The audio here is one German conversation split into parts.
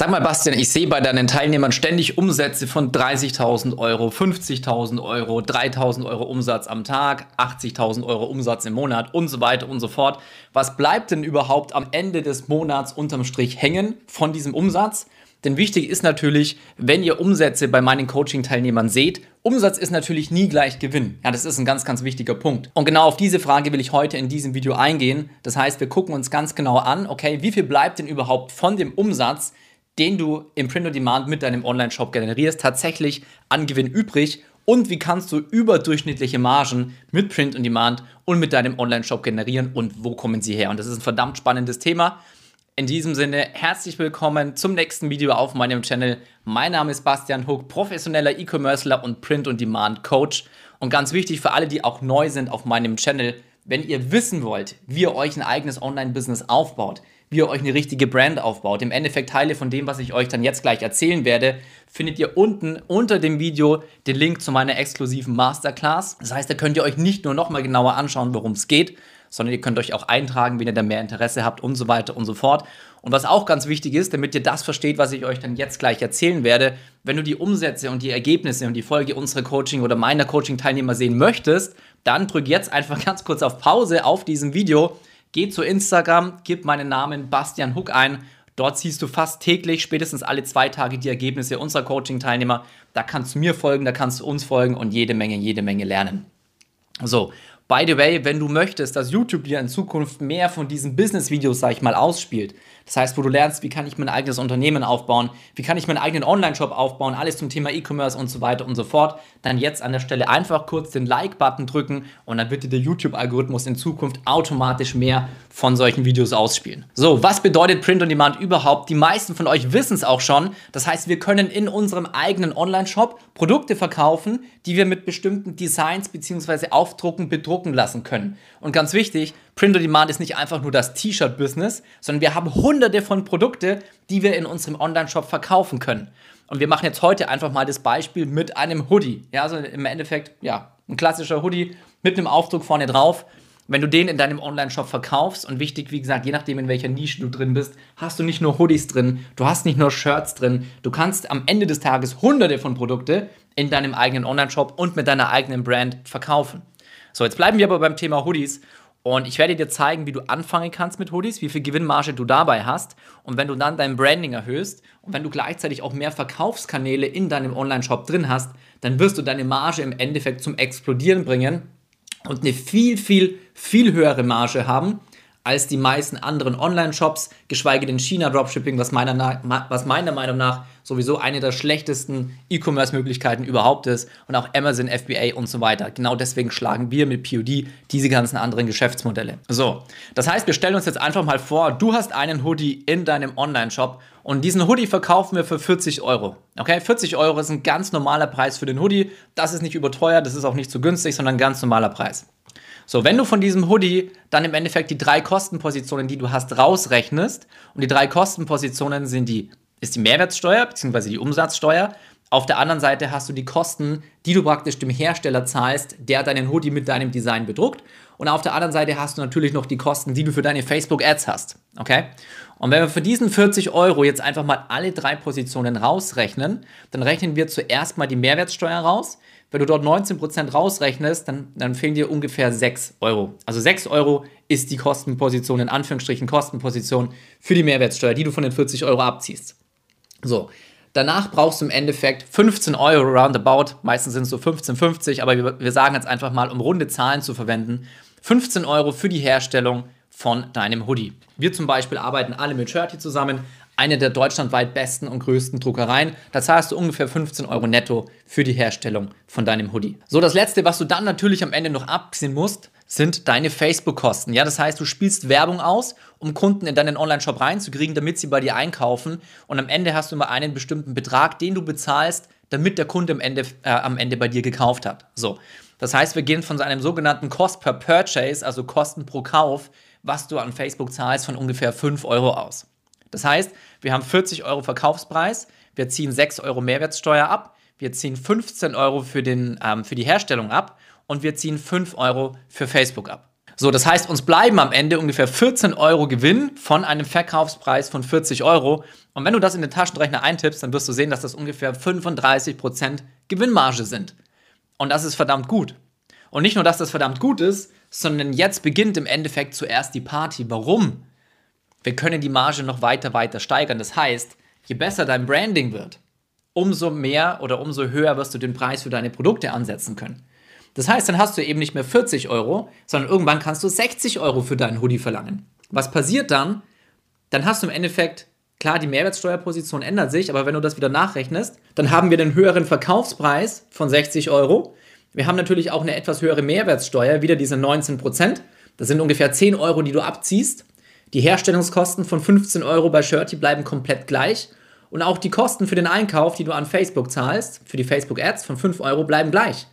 Sag mal, Bastian, ich sehe bei deinen Teilnehmern ständig Umsätze von 30.000 Euro, 50.000 Euro, 3.000 Euro Umsatz am Tag, 80.000 Euro Umsatz im Monat und so weiter und so fort. Was bleibt denn überhaupt am Ende des Monats unterm Strich hängen von diesem Umsatz? Denn wichtig ist natürlich, wenn ihr Umsätze bei meinen Coaching-Teilnehmern seht, Umsatz ist natürlich nie gleich Gewinn. Ja, das ist ein ganz, ganz wichtiger Punkt. Und genau auf diese Frage will ich heute in diesem Video eingehen. Das heißt, wir gucken uns ganz genau an, okay, wie viel bleibt denn überhaupt von dem Umsatz, den du im Print on Demand mit deinem Online-Shop generierst, tatsächlich an Gewinn übrig und wie kannst du überdurchschnittliche Margen mit Print on Demand und mit deinem Online-Shop generieren und wo kommen sie her? Und das ist ein verdammt spannendes Thema. In diesem Sinne, herzlich willkommen zum nächsten Video auf meinem Channel. Mein Name ist Bastian Hook, professioneller E-Commercer und Print on Demand Coach. Und ganz wichtig für alle, die auch neu sind auf meinem Channel, wenn ihr wissen wollt, wie ihr euch ein eigenes Online-Business aufbaut, wie ihr euch eine richtige Brand aufbaut. Im Endeffekt Teile von dem, was ich euch dann jetzt gleich erzählen werde, findet ihr unten unter dem Video den Link zu meiner exklusiven Masterclass. Das heißt, da könnt ihr euch nicht nur nochmal genauer anschauen, worum es geht, sondern ihr könnt euch auch eintragen, wenn ihr da mehr Interesse habt und so weiter und so fort. Und was auch ganz wichtig ist, damit ihr das versteht, was ich euch dann jetzt gleich erzählen werde, wenn du die Umsätze und die Ergebnisse und die Folge unserer Coaching oder meiner Coaching-Teilnehmer sehen möchtest, dann drück jetzt einfach ganz kurz auf Pause auf diesem Video Geh zu Instagram, gib meinen Namen Bastian Huck ein. Dort siehst du fast täglich, spätestens alle zwei Tage die Ergebnisse unserer Coaching-Teilnehmer. Da kannst du mir folgen, da kannst du uns folgen und jede Menge, jede Menge lernen. So, by the way, wenn du möchtest, dass YouTube dir in Zukunft mehr von diesen Business-Videos, sag ich mal, ausspielt, das heißt, wo du lernst, wie kann ich mein eigenes Unternehmen aufbauen, wie kann ich meinen eigenen Online-Shop aufbauen, alles zum Thema E-Commerce und so weiter und so fort, dann jetzt an der Stelle einfach kurz den Like-Button drücken und dann wird dir der YouTube-Algorithmus in Zukunft automatisch mehr von solchen Videos ausspielen. So, was bedeutet Print on Demand überhaupt? Die meisten von euch wissen es auch schon. Das heißt, wir können in unserem eigenen Online-Shop Produkte verkaufen, die wir mit bestimmten Designs bzw. Aufdrucken bedrucken lassen können. Und ganz wichtig, Print on Demand ist nicht einfach nur das T-Shirt-Business, sondern wir haben hunderte von Produkte, die wir in unserem Online-Shop verkaufen können. Und wir machen jetzt heute einfach mal das Beispiel mit einem Hoodie. Ja, also im Endeffekt, ja, ein klassischer Hoodie mit einem Aufdruck vorne drauf. Wenn du den in deinem Online-Shop verkaufst und wichtig, wie gesagt, je nachdem, in welcher Nische du drin bist, hast du nicht nur Hoodies drin, du hast nicht nur Shirts drin, du kannst am Ende des Tages hunderte von Produkte in deinem eigenen Online-Shop und mit deiner eigenen Brand verkaufen. So, jetzt bleiben wir aber beim Thema Hoodies und ich werde dir zeigen, wie du anfangen kannst mit Hoodies, wie viel Gewinnmarge du dabei hast. Und wenn du dann dein Branding erhöhst und wenn du gleichzeitig auch mehr Verkaufskanäle in deinem Online-Shop drin hast, dann wirst du deine Marge im Endeffekt zum Explodieren bringen und eine viel, viel, viel höhere Marge haben als die meisten anderen Online-Shops, geschweige denn China-Dropshipping, was meiner, was meiner Meinung nach sowieso eine der schlechtesten E-Commerce-Möglichkeiten überhaupt ist und auch Amazon, FBA und so weiter. Genau deswegen schlagen wir mit POD diese ganzen anderen Geschäftsmodelle. So, das heißt, wir stellen uns jetzt einfach mal vor, du hast einen Hoodie in deinem Online-Shop und diesen Hoodie verkaufen wir für 40 Euro. Okay, 40 Euro ist ein ganz normaler Preis für den Hoodie. Das ist nicht überteuert, das ist auch nicht zu günstig, sondern ein ganz normaler Preis. So, wenn du von diesem Hoodie dann im Endeffekt die drei Kostenpositionen, die du hast, rausrechnest, und die drei Kostenpositionen sind die, ist die Mehrwertsteuer bzw. die Umsatzsteuer. Auf der anderen Seite hast du die Kosten, die du praktisch dem Hersteller zahlst, der deinen Hoodie mit deinem Design bedruckt. Und auf der anderen Seite hast du natürlich noch die Kosten, die du für deine Facebook-Ads hast. Okay? Und wenn wir für diesen 40 Euro jetzt einfach mal alle drei Positionen rausrechnen, dann rechnen wir zuerst mal die Mehrwertsteuer raus. Wenn du dort 19% rausrechnest, dann, dann fehlen dir ungefähr 6 Euro. Also 6 Euro ist die Kostenposition, in Anführungsstrichen Kostenposition für die Mehrwertsteuer, die du von den 40 Euro abziehst. So, danach brauchst du im Endeffekt 15 Euro roundabout. Meistens sind es so 15,50, aber wir, wir sagen jetzt einfach mal, um runde Zahlen zu verwenden, 15 Euro für die Herstellung von deinem Hoodie. Wir zum Beispiel arbeiten alle mit Shirty zusammen, eine der deutschlandweit besten und größten Druckereien. Da zahlst du ungefähr 15 Euro netto für die Herstellung von deinem Hoodie. So, das letzte, was du dann natürlich am Ende noch abziehen musst, sind deine Facebook-Kosten. Ja, das heißt, du spielst Werbung aus, um Kunden in deinen Online-Shop reinzukriegen, damit sie bei dir einkaufen. Und am Ende hast du immer einen bestimmten Betrag, den du bezahlst, damit der Kunde am Ende, äh, am Ende bei dir gekauft hat. So. Das heißt, wir gehen von einem sogenannten Cost per Purchase, also Kosten pro Kauf, was du an Facebook zahlst, von ungefähr 5 Euro aus. Das heißt, wir haben 40 Euro Verkaufspreis, wir ziehen 6 Euro Mehrwertsteuer ab, wir ziehen 15 Euro für, den, ähm, für die Herstellung ab und wir ziehen 5 Euro für Facebook ab. So, das heißt, uns bleiben am Ende ungefähr 14 Euro Gewinn von einem Verkaufspreis von 40 Euro. Und wenn du das in den Taschenrechner eintippst, dann wirst du sehen, dass das ungefähr 35% Gewinnmarge sind. Und das ist verdammt gut. Und nicht nur, dass das verdammt gut ist, sondern jetzt beginnt im Endeffekt zuerst die Party. Warum? Wir können die Marge noch weiter, weiter steigern. Das heißt, je besser dein Branding wird, umso mehr oder umso höher wirst du den Preis für deine Produkte ansetzen können. Das heißt, dann hast du eben nicht mehr 40 Euro, sondern irgendwann kannst du 60 Euro für deinen Hoodie verlangen. Was passiert dann? Dann hast du im Endeffekt, klar, die Mehrwertsteuerposition ändert sich, aber wenn du das wieder nachrechnest, dann haben wir den höheren Verkaufspreis von 60 Euro wir haben natürlich auch eine etwas höhere Mehrwertsteuer, wieder diese 19 Prozent. Das sind ungefähr 10 Euro, die du abziehst. Die Herstellungskosten von 15 Euro bei Shirty bleiben komplett gleich. Und auch die Kosten für den Einkauf, die du an Facebook zahlst, für die Facebook-Ads von 5 Euro, bleiben gleich.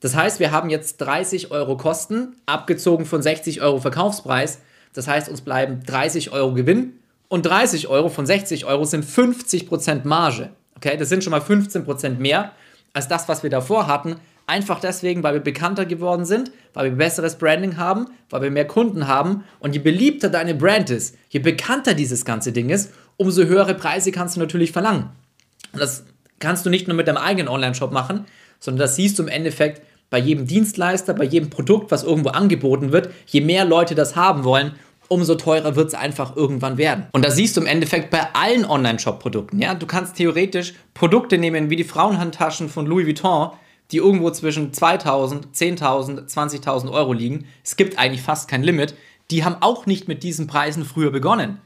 Das heißt, wir haben jetzt 30 Euro Kosten, abgezogen von 60 Euro Verkaufspreis. Das heißt, uns bleiben 30 Euro Gewinn und 30 Euro von 60 Euro sind 50% Marge. Okay, das sind schon mal 15% mehr als das, was wir davor hatten. Einfach deswegen, weil wir bekannter geworden sind, weil wir besseres Branding haben, weil wir mehr Kunden haben. Und je beliebter deine Brand ist, je bekannter dieses ganze Ding ist, umso höhere Preise kannst du natürlich verlangen. Und das kannst du nicht nur mit deinem eigenen Online-Shop machen, sondern das siehst du im Endeffekt bei jedem Dienstleister, bei jedem Produkt, was irgendwo angeboten wird. Je mehr Leute das haben wollen, umso teurer wird es einfach irgendwann werden. Und das siehst du im Endeffekt bei allen Online-Shop-Produkten. Ja? Du kannst theoretisch Produkte nehmen wie die Frauenhandtaschen von Louis Vuitton, die irgendwo zwischen 2000, 10.000, 20.000 Euro liegen. Es gibt eigentlich fast kein Limit. Die haben auch nicht mit diesen Preisen früher begonnen.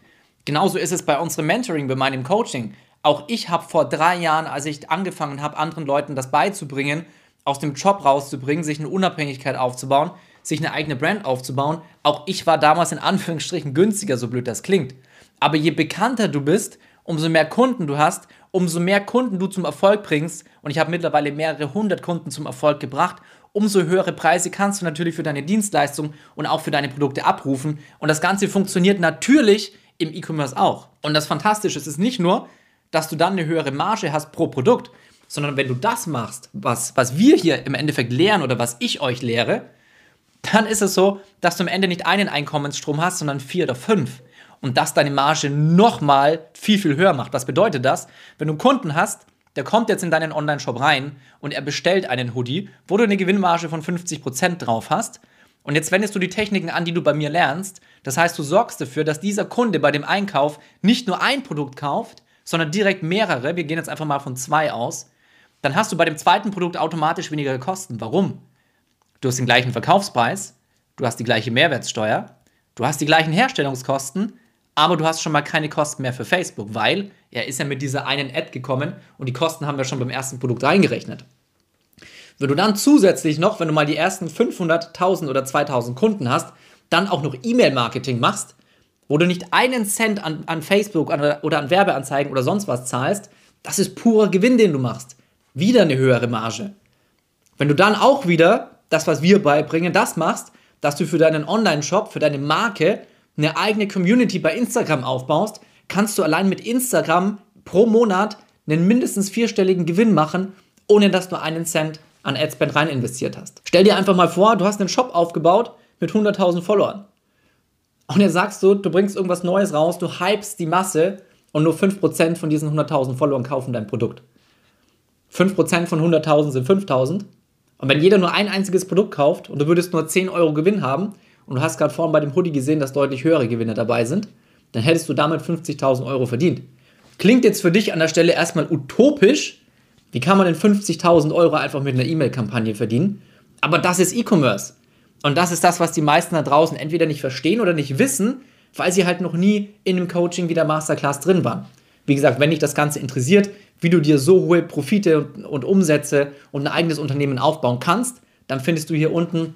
Genauso ist es bei unserem Mentoring, bei meinem Coaching. Auch ich habe vor drei Jahren, als ich angefangen habe, anderen Leuten das beizubringen, aus dem Job rauszubringen, sich eine Unabhängigkeit aufzubauen, sich eine eigene Brand aufzubauen, auch ich war damals in Anführungsstrichen günstiger, so blöd das klingt. Aber je bekannter du bist, umso mehr Kunden du hast, umso mehr Kunden du zum Erfolg bringst, und ich habe mittlerweile mehrere hundert Kunden zum Erfolg gebracht, umso höhere Preise kannst du natürlich für deine Dienstleistung und auch für deine Produkte abrufen. Und das Ganze funktioniert natürlich im E-Commerce auch. Und das Fantastische ist nicht nur, dass du dann eine höhere Marge hast pro Produkt, sondern wenn du das machst, was, was wir hier im Endeffekt lehren oder was ich euch lehre, dann ist es so, dass du am Ende nicht einen Einkommensstrom hast, sondern vier oder fünf und das deine Marge nochmal viel, viel höher macht. Was bedeutet das? Wenn du einen Kunden hast, der kommt jetzt in deinen Online-Shop rein und er bestellt einen Hoodie, wo du eine Gewinnmarge von 50% drauf hast. Und jetzt wendest du die Techniken an, die du bei mir lernst. Das heißt, du sorgst dafür, dass dieser Kunde bei dem Einkauf nicht nur ein Produkt kauft, sondern direkt mehrere. Wir gehen jetzt einfach mal von zwei aus. Dann hast du bei dem zweiten Produkt automatisch weniger Kosten. Warum? Du hast den gleichen Verkaufspreis, du hast die gleiche Mehrwertsteuer, du hast die gleichen Herstellungskosten, aber du hast schon mal keine Kosten mehr für Facebook, weil er ist ja mit dieser einen Ad gekommen und die Kosten haben wir schon beim ersten Produkt reingerechnet. Wenn du dann zusätzlich noch, wenn du mal die ersten 500, 1000 oder 2000 Kunden hast, dann auch noch E-Mail-Marketing machst, wo du nicht einen Cent an, an Facebook oder an Werbeanzeigen oder sonst was zahlst, das ist purer Gewinn, den du machst. Wieder eine höhere Marge. Wenn du dann auch wieder das, was wir beibringen, das machst, dass du für deinen Online-Shop, für deine Marke eine eigene Community bei Instagram aufbaust, kannst du allein mit Instagram pro Monat einen mindestens vierstelligen Gewinn machen, ohne dass du einen Cent an Adspend rein investiert hast. Stell dir einfach mal vor, du hast einen Shop aufgebaut mit 100.000 Followern. Und jetzt sagst du, du bringst irgendwas Neues raus, du hypst die Masse und nur 5% von diesen 100.000 Followern kaufen dein Produkt. 5% von 100.000 sind 5.000. Und wenn jeder nur ein einziges Produkt kauft und du würdest nur 10 Euro Gewinn haben, und du hast gerade vorhin bei dem Hoodie gesehen, dass deutlich höhere Gewinne dabei sind, dann hättest du damit 50.000 Euro verdient. Klingt jetzt für dich an der Stelle erstmal utopisch. Wie kann man denn 50.000 Euro einfach mit einer E-Mail-Kampagne verdienen? Aber das ist E-Commerce. Und das ist das, was die meisten da draußen entweder nicht verstehen oder nicht wissen, weil sie halt noch nie in einem Coaching wie der Masterclass drin waren. Wie gesagt, wenn dich das Ganze interessiert, wie du dir so hohe Profite und, und Umsätze und ein eigenes Unternehmen aufbauen kannst, dann findest du hier unten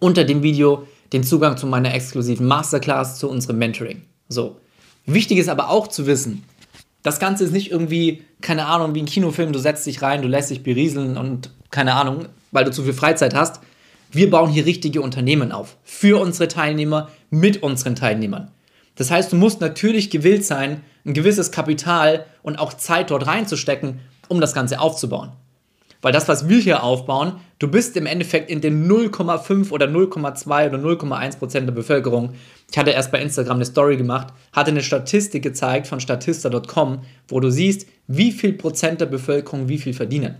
unter dem Video den Zugang zu meiner exklusiven Masterclass, zu unserem Mentoring. So. Wichtig ist aber auch zu wissen, das Ganze ist nicht irgendwie, keine Ahnung, wie ein Kinofilm, du setzt dich rein, du lässt dich berieseln und keine Ahnung, weil du zu viel Freizeit hast. Wir bauen hier richtige Unternehmen auf. Für unsere Teilnehmer, mit unseren Teilnehmern. Das heißt, du musst natürlich gewillt sein, ein gewisses Kapital und auch Zeit dort reinzustecken, um das Ganze aufzubauen. Weil das, was wir hier aufbauen, du bist im Endeffekt in den 0,5 oder 0,2 oder 0,1 Prozent der Bevölkerung. Ich hatte erst bei Instagram eine Story gemacht, hatte eine Statistik gezeigt von statista.com, wo du siehst, wie viel Prozent der Bevölkerung wie viel verdienen.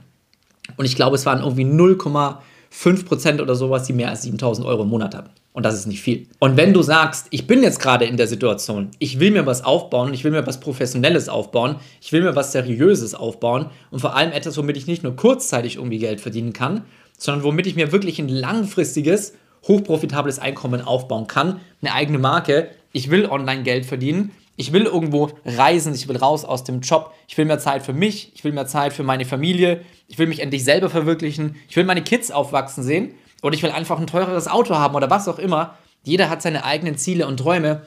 Und ich glaube, es waren irgendwie 0,5 Prozent oder sowas, die mehr als 7000 Euro im Monat haben. Und das ist nicht viel. Und wenn du sagst, ich bin jetzt gerade in der Situation, ich will mir was aufbauen, ich will mir was Professionelles aufbauen, ich will mir was Seriöses aufbauen und vor allem etwas, womit ich nicht nur kurzzeitig irgendwie Geld verdienen kann, sondern womit ich mir wirklich ein langfristiges, hochprofitables Einkommen aufbauen kann, eine eigene Marke, ich will online Geld verdienen, ich will irgendwo reisen, ich will raus aus dem Job, ich will mehr Zeit für mich, ich will mehr Zeit für meine Familie, ich will mich endlich selber verwirklichen, ich will meine Kids aufwachsen sehen oder ich will einfach ein teureres Auto haben oder was auch immer. Jeder hat seine eigenen Ziele und Träume.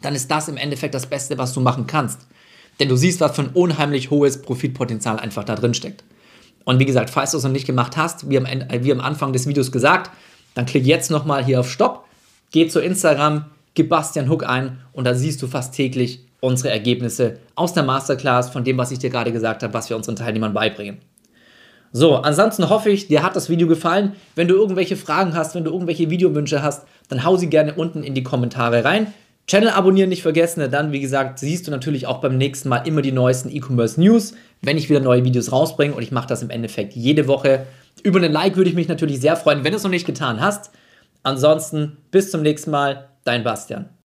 Dann ist das im Endeffekt das Beste, was du machen kannst. Denn du siehst, was für ein unheimlich hohes Profitpotenzial einfach da drin steckt. Und wie gesagt, falls du es noch nicht gemacht hast, wie am, Ende, wie am Anfang des Videos gesagt, dann klick jetzt nochmal hier auf Stopp, geh zu Instagram, gib Bastian Hook ein und da siehst du fast täglich unsere Ergebnisse aus der Masterclass von dem, was ich dir gerade gesagt habe, was wir unseren Teilnehmern beibringen. So, ansonsten hoffe ich, dir hat das Video gefallen. Wenn du irgendwelche Fragen hast, wenn du irgendwelche Videowünsche hast, dann hau sie gerne unten in die Kommentare rein. Channel abonnieren nicht vergessen, denn dann, wie gesagt, siehst du natürlich auch beim nächsten Mal immer die neuesten E-Commerce News, wenn ich wieder neue Videos rausbringe und ich mache das im Endeffekt jede Woche. Über einen Like würde ich mich natürlich sehr freuen, wenn du es noch nicht getan hast. Ansonsten bis zum nächsten Mal, dein Bastian.